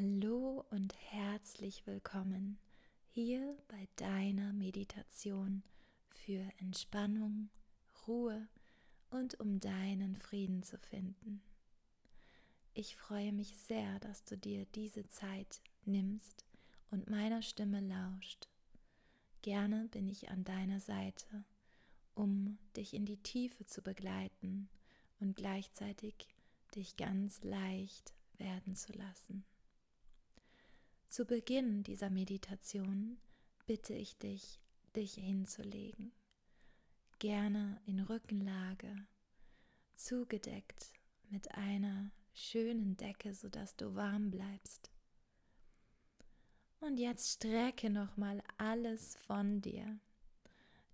Hallo und herzlich willkommen hier bei deiner Meditation für Entspannung, Ruhe und um deinen Frieden zu finden. Ich freue mich sehr, dass du dir diese Zeit nimmst und meiner Stimme lauscht. Gerne bin ich an deiner Seite, um dich in die Tiefe zu begleiten und gleichzeitig dich ganz leicht werden zu lassen. Zu Beginn dieser Meditation bitte ich dich, dich hinzulegen, gerne in Rückenlage, zugedeckt mit einer schönen Decke, sodass du warm bleibst. Und jetzt strecke nochmal alles von dir.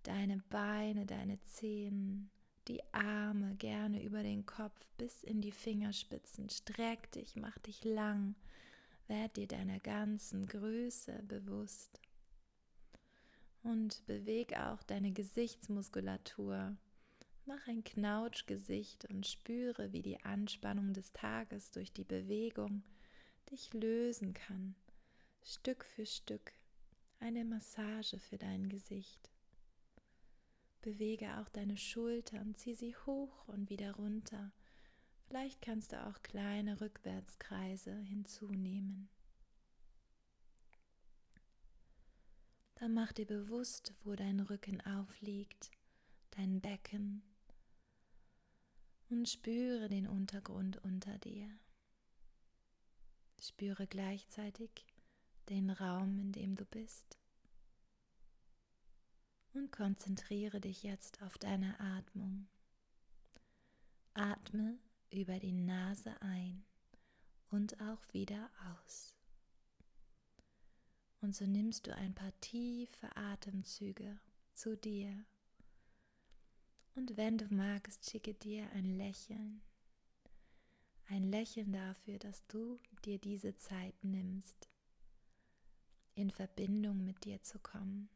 Deine Beine, deine Zehen, die Arme gerne über den Kopf bis in die Fingerspitzen. Streck dich, mach dich lang. Werd dir deiner ganzen Größe bewusst. Und beweg auch deine Gesichtsmuskulatur. Mach ein Knautschgesicht und spüre, wie die Anspannung des Tages durch die Bewegung dich lösen kann. Stück für Stück. Eine Massage für dein Gesicht. Bewege auch deine Schultern, zieh sie hoch und wieder runter. Vielleicht kannst du auch kleine Rückwärtskreise hinzunehmen. Dann mach dir bewusst, wo dein Rücken aufliegt, dein Becken und spüre den Untergrund unter dir. Spüre gleichzeitig den Raum, in dem du bist und konzentriere dich jetzt auf deine Atmung. Atme über die Nase ein und auch wieder aus. Und so nimmst du ein paar tiefe Atemzüge zu dir. Und wenn du magst, schicke dir ein Lächeln. Ein Lächeln dafür, dass du dir diese Zeit nimmst, in Verbindung mit dir zu kommen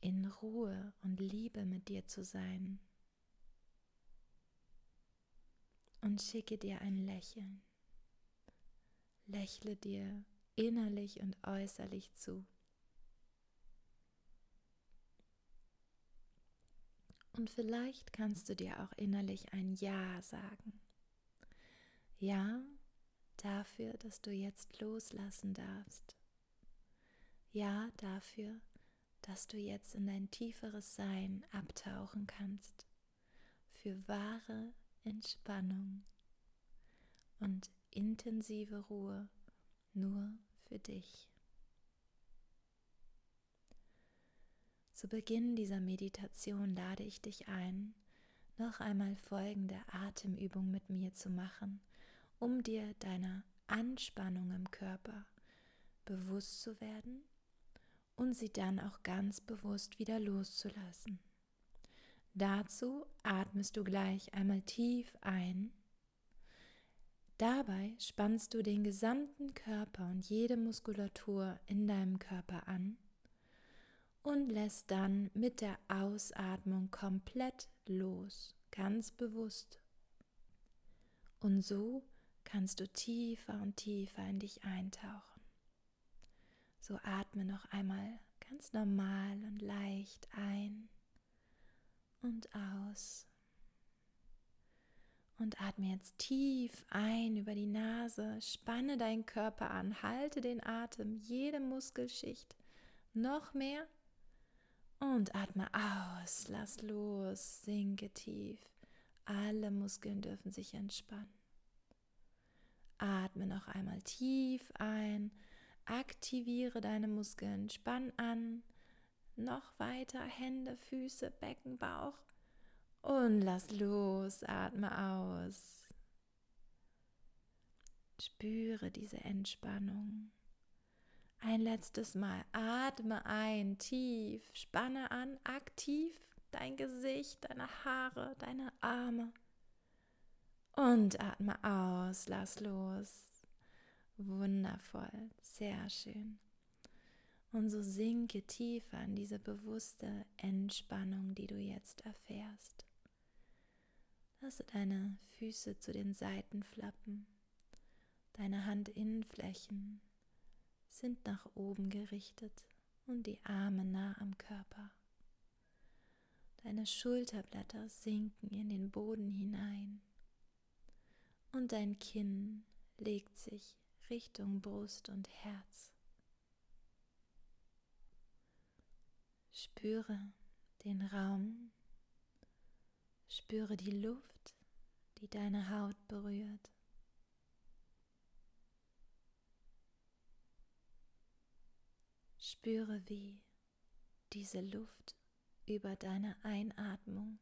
in Ruhe und Liebe mit dir zu sein. Und schicke dir ein Lächeln. Lächle dir innerlich und äußerlich zu. Und vielleicht kannst du dir auch innerlich ein Ja sagen. Ja dafür, dass du jetzt loslassen darfst. Ja dafür, dass du jetzt in dein tieferes Sein abtauchen kannst für wahre Entspannung und intensive Ruhe nur für dich. Zu Beginn dieser Meditation lade ich dich ein, noch einmal folgende Atemübung mit mir zu machen, um dir deiner Anspannung im Körper bewusst zu werden und sie dann auch ganz bewusst wieder loszulassen. Dazu atmest du gleich einmal tief ein. Dabei spannst du den gesamten Körper und jede Muskulatur in deinem Körper an und lässt dann mit der Ausatmung komplett los, ganz bewusst. Und so kannst du tiefer und tiefer in dich eintauchen. So atme noch einmal ganz normal und leicht ein und aus. Und atme jetzt tief ein über die Nase, spanne deinen Körper an, halte den Atem, jede Muskelschicht noch mehr und atme aus, lass los, sinke tief. Alle Muskeln dürfen sich entspannen. Atme noch einmal tief ein Aktiviere deine Muskeln, spann an, noch weiter Hände, Füße, Becken, Bauch und lass los, atme aus. Spüre diese Entspannung. Ein letztes Mal atme ein, tief, spanne an, aktiv dein Gesicht, deine Haare, deine Arme. Und atme aus, lass los. Wundervoll, sehr schön. Und so sinke tiefer in diese bewusste Entspannung, die du jetzt erfährst. Lasse deine Füße zu den Seiten flappen, Deine Handinnenflächen sind nach oben gerichtet und die Arme nah am Körper. Deine Schulterblätter sinken in den Boden hinein und dein Kinn legt sich Richtung Brust und Herz. Spüre den Raum, spüre die Luft, die deine Haut berührt. Spüre, wie diese Luft über deine Einatmung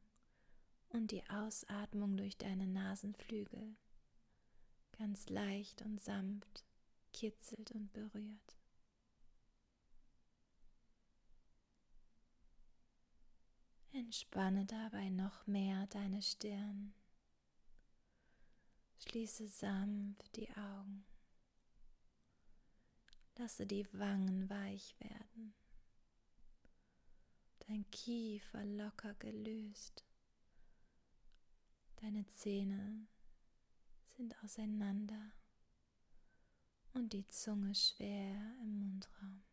und die Ausatmung durch deine Nasenflügel ganz leicht und sanft kitzelt und berührt. Entspanne dabei noch mehr deine Stirn. Schließe sanft die Augen. Lasse die Wangen weich werden. Dein Kiefer locker gelöst. Deine Zähne sind auseinander und die Zunge schwer im Mundraum.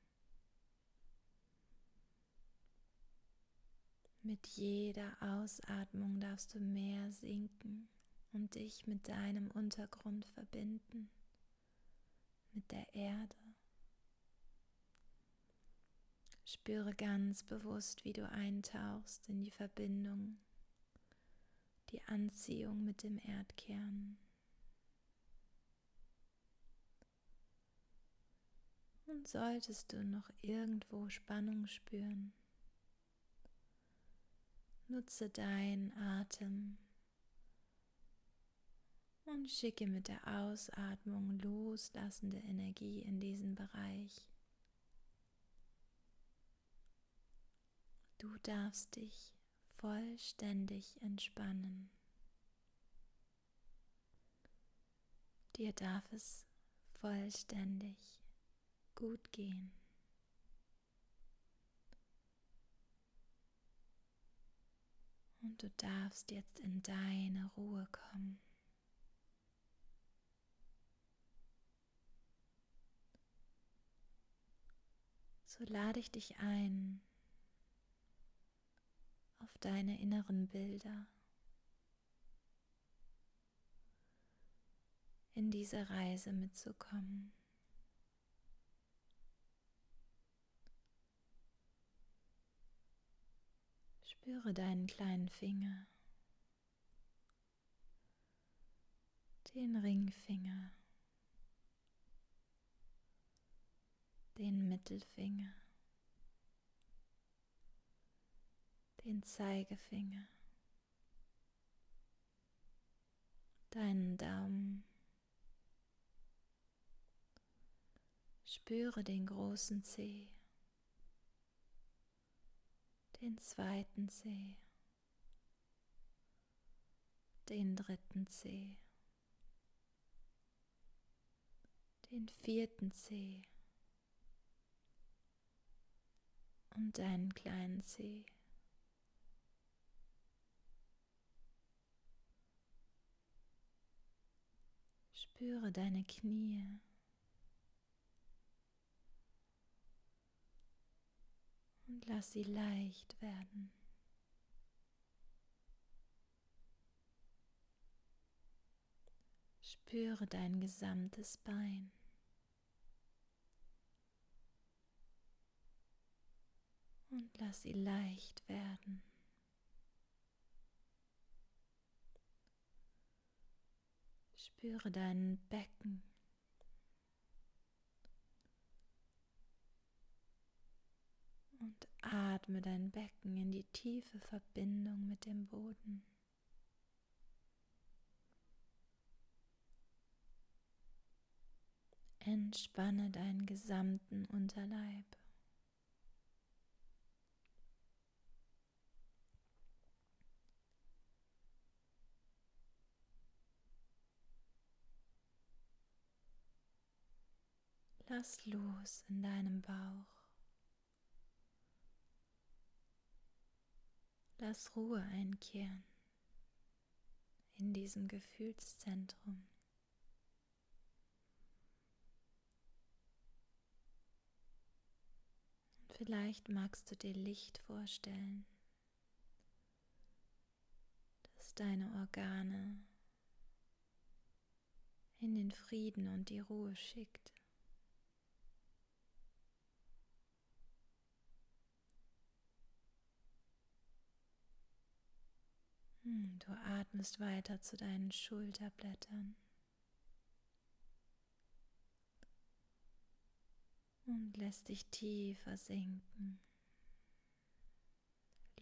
Mit jeder Ausatmung darfst du mehr sinken und dich mit deinem Untergrund verbinden, mit der Erde. Spüre ganz bewusst, wie du eintauchst in die Verbindung, die Anziehung mit dem Erdkern. Und solltest du noch irgendwo Spannung spüren, nutze deinen Atem und schicke mit der Ausatmung loslassende Energie in diesen Bereich. Du darfst dich vollständig entspannen. Dir darf es vollständig gut gehen. Und du darfst jetzt in deine Ruhe kommen. So lade ich dich ein, auf deine inneren Bilder in diese Reise mitzukommen. Spüre deinen kleinen Finger, den Ringfinger, den Mittelfinger, den Zeigefinger, deinen Daumen. Spüre den großen Zeh den zweiten Zeh, den dritten Zeh, den vierten Zeh und deinen kleinen Zeh. Spüre deine Knie. Und lass sie leicht werden. Spüre dein gesamtes Bein. Und lass sie leicht werden. Spüre dein Becken. und atme dein Becken in die tiefe Verbindung mit dem Boden. Entspanne deinen gesamten Unterleib. Lass los in deinem Bauch. Lass Ruhe einkehren in diesem Gefühlszentrum. Vielleicht magst du dir Licht vorstellen, das deine Organe in den Frieden und die Ruhe schickt. Du atmest weiter zu deinen Schulterblättern. Und lässt dich tiefer sinken.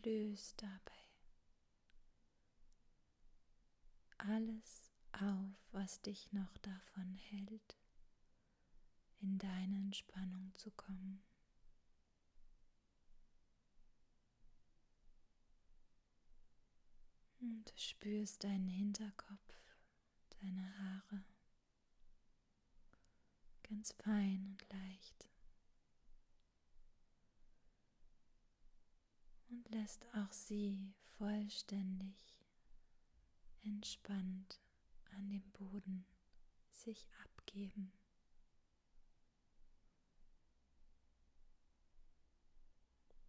Löst dabei alles auf, was dich noch davon hält, in deine Entspannung zu kommen. Und du spürst deinen Hinterkopf, deine Haare, ganz fein und leicht. Und lässt auch sie vollständig entspannt an dem Boden sich abgeben.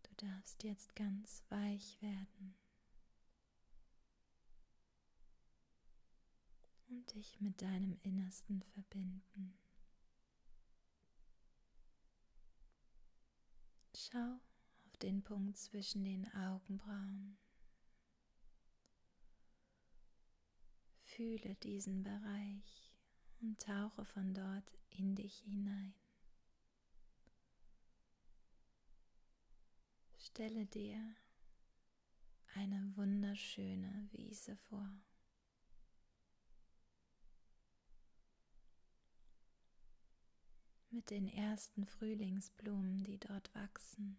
Du darfst jetzt ganz weich werden und dich mit deinem Innersten verbinden. Schau auf den Punkt zwischen den Augenbrauen. Fühle diesen Bereich und tauche von dort in dich hinein. Stelle dir eine wunderschöne Wiese vor. Mit den ersten Frühlingsblumen, die dort wachsen.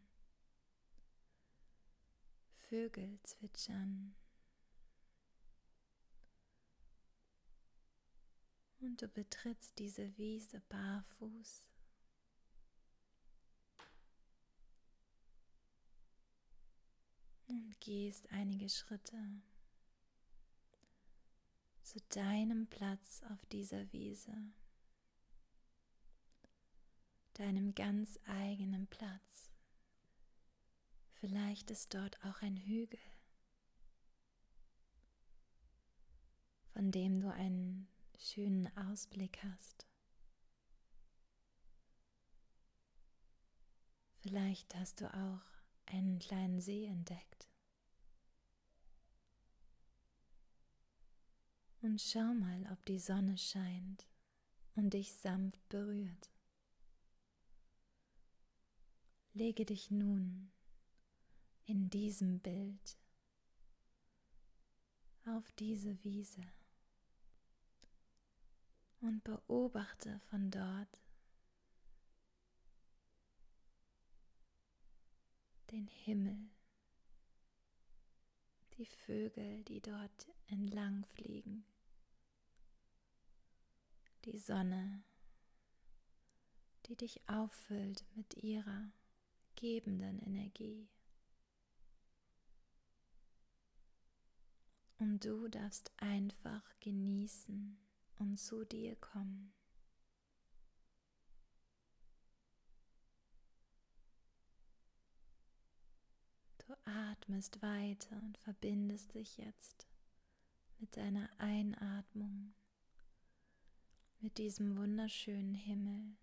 Vögel zwitschern und du betrittst diese Wiese barfuß. Und gehst einige Schritte zu deinem Platz auf dieser Wiese, deinem ganz eigenen Platz. Vielleicht ist dort auch ein Hügel, von dem du einen schönen Ausblick hast. Vielleicht hast du auch einen kleinen See entdeckt. Und schau mal, ob die Sonne scheint und dich sanft berührt. Lege dich nun in diesem Bild auf diese Wiese und beobachte von dort den Himmel, die Vögel, die dort entlang fliegen, die Sonne, die dich auffüllt mit ihrer gebenden Energie. Und du darfst einfach genießen, und zu dir kommen. Du atmest weiter und verbindest dich jetzt mit deiner Einatmung, mit diesem wunderschönen Himmel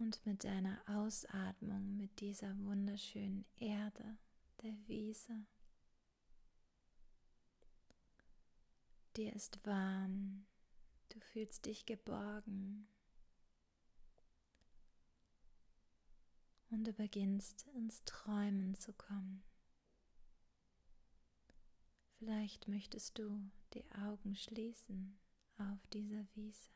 und mit deiner Ausatmung mit dieser wunderschönen Erde der Wiese. Dir ist warm, du fühlst dich geborgen und du beginnst ins Träumen zu kommen. Vielleicht möchtest du die Augen schließen auf dieser Wiese,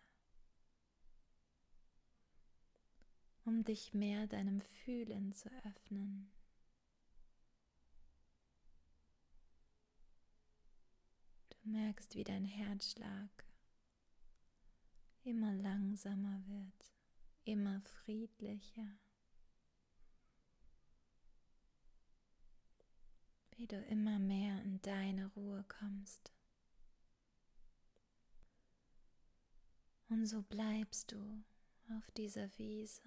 um dich mehr deinem Fühlen zu öffnen. Du merkst, wie dein Herzschlag immer langsamer wird, immer friedlicher. Wie du immer mehr in deine Ruhe kommst. Und so bleibst du auf dieser Wiese.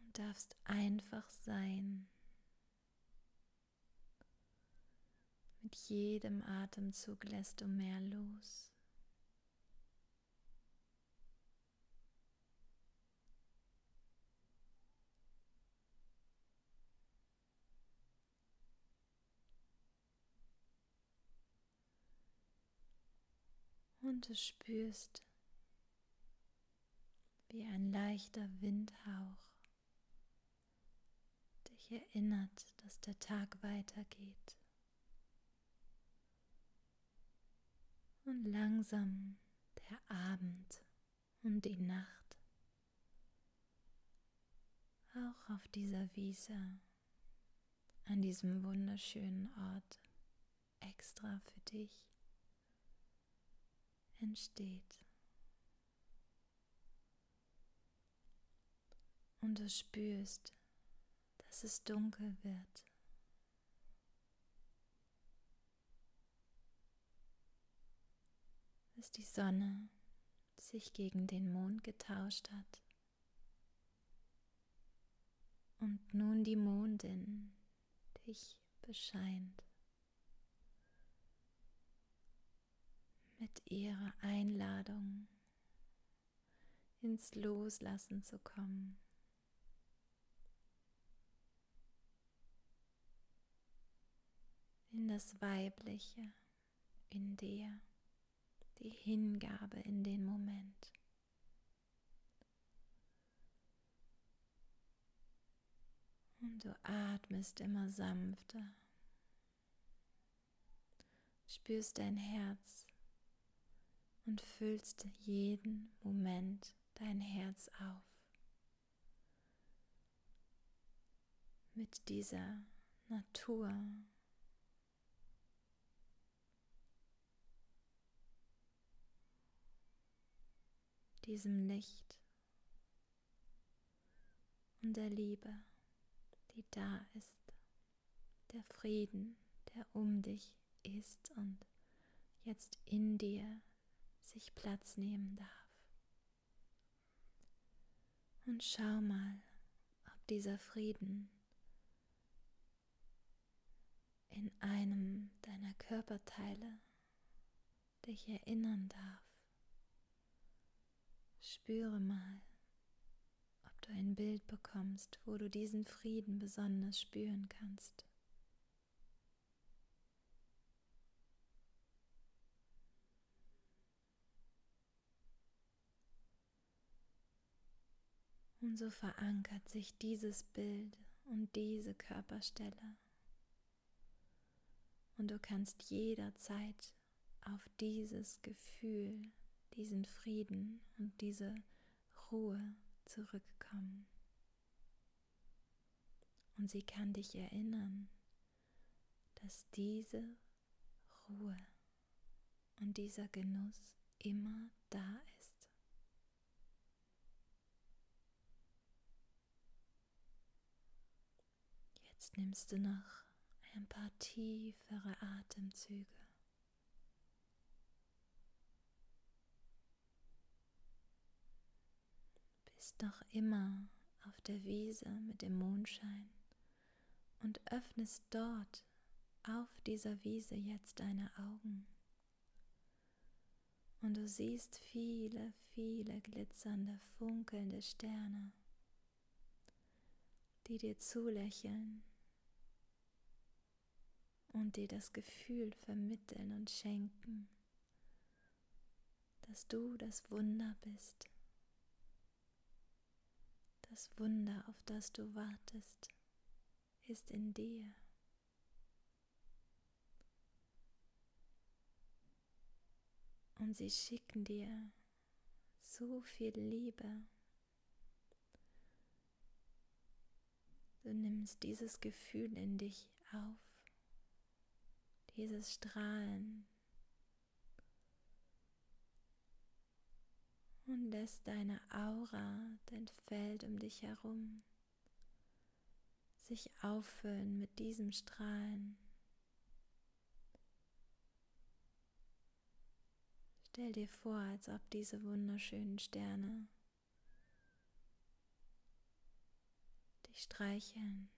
Und darfst einfach sein. Mit jedem Atemzug lässt du mehr los. Du spürst, wie ein leichter Windhauch dich erinnert, dass der Tag weitergeht. Und langsam der Abend und die Nacht auch auf dieser Wiese, an diesem wunderschönen Ort extra für dich entsteht. Und du spürst, dass es dunkel wird. Dass die Sonne sich gegen den Mond getauscht hat. Und nun die Mondin dich bescheint. Mit ihrer Einladung ins Loslassen zu kommen. In das Weibliche in dir, die Hingabe in den Moment. Und du atmest immer sanfter, spürst dein Herz und füllst jeden Moment dein Herz auf mit dieser Natur. diesem Licht und der Liebe, die da ist, der Frieden, der um dich ist und jetzt in dir sich Platz nehmen darf. Und schau mal, ob dieser Frieden in einem deiner Körperteile dich erinnern darf. Spüre mal, ob du ein Bild bekommst, wo du diesen Frieden besonders spüren kannst. Und so verankert sich dieses Bild und diese Körperstelle. Und du kannst jederzeit auf dieses Gefühl, diesen Frieden und diese Ruhe zurückkommen. Und sie kann dich erinnern, dass diese Ruhe und dieser Genuss immer da ist. Jetzt nimmst du noch ein paar tiefere Atemzüge. Bist noch immer auf der Wiese mit dem Mondschein und öffnest dort auf dieser Wiese jetzt deine Augen. Und du siehst viele, viele glitzernde, funkelnde Sterne, die dir zulächeln und dir das Gefühl vermitteln und schenken, dass du das Wunder bist. Das Wunder, auf das du wartest, ist in dir. Und sie schicken dir so viel Liebe. Du nimmst dieses Gefühl in dich auf dieses Strahlen und lässt deine Aura, dein Feld um dich herum sich auffüllen mit diesem Strahlen. Stell dir vor, als ob diese wunderschönen Sterne dich streicheln,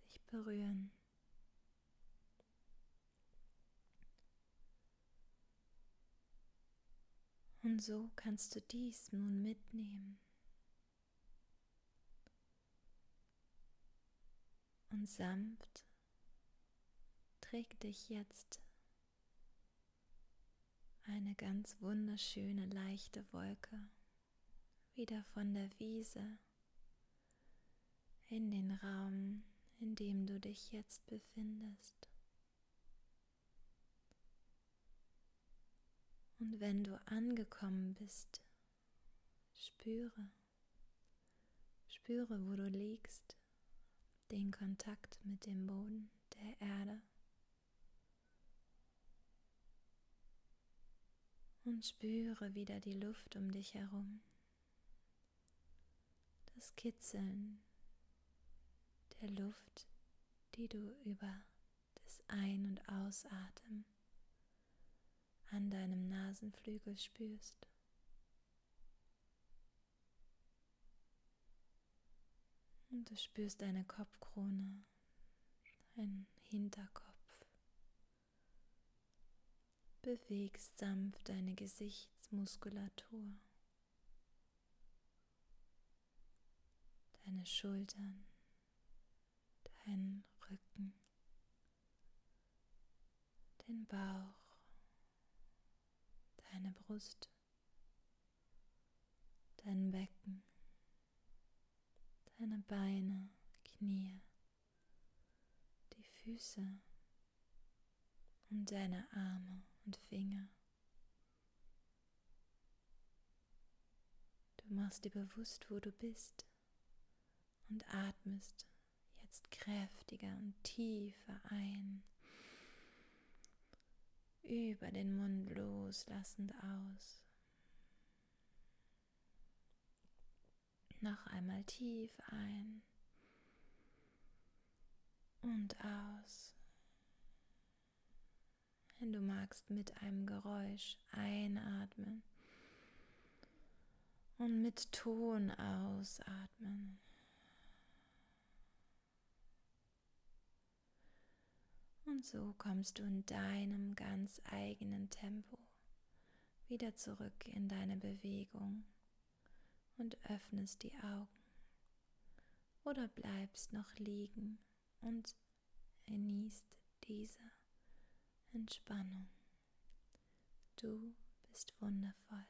dich berühren. Und so kannst du dies nun mitnehmen und sanft trägt dich jetzt eine ganz wunderschöne leichte Wolke wieder von der Wiese in den Raum, in dem du dich jetzt befindest. Und wenn du angekommen bist, spüre, spüre, wo du liegst, den Kontakt mit dem Boden der Erde. Und spüre wieder die Luft um dich herum, das Kitzeln der Luft, die du über das Ein- und Ausatmen an deinem Nasenflügel spürst. Und du spürst deine Kopfkrone, deinen Hinterkopf. Bewegst sanft deine Gesichtsmuskulatur, deine Schultern, deinen Rücken, den Bauch deine Brust, dein Becken, deine Beine, Knie, die Füße und deine Arme und Finger. Du machst dir bewusst, wo du bist und atmest jetzt kräftiger und tiefer ein über den Mund loslassend aus. Noch einmal tief ein und aus. Wenn du magst, mit einem Geräusch einatmen und mit Ton ausatmen. Und so kommst du in deinem ganz eigenen Tempo wieder zurück in deine Bewegung und öffnest die Augen oder bleibst noch liegen und genießt diese Entspannung. Du bist wundervoll.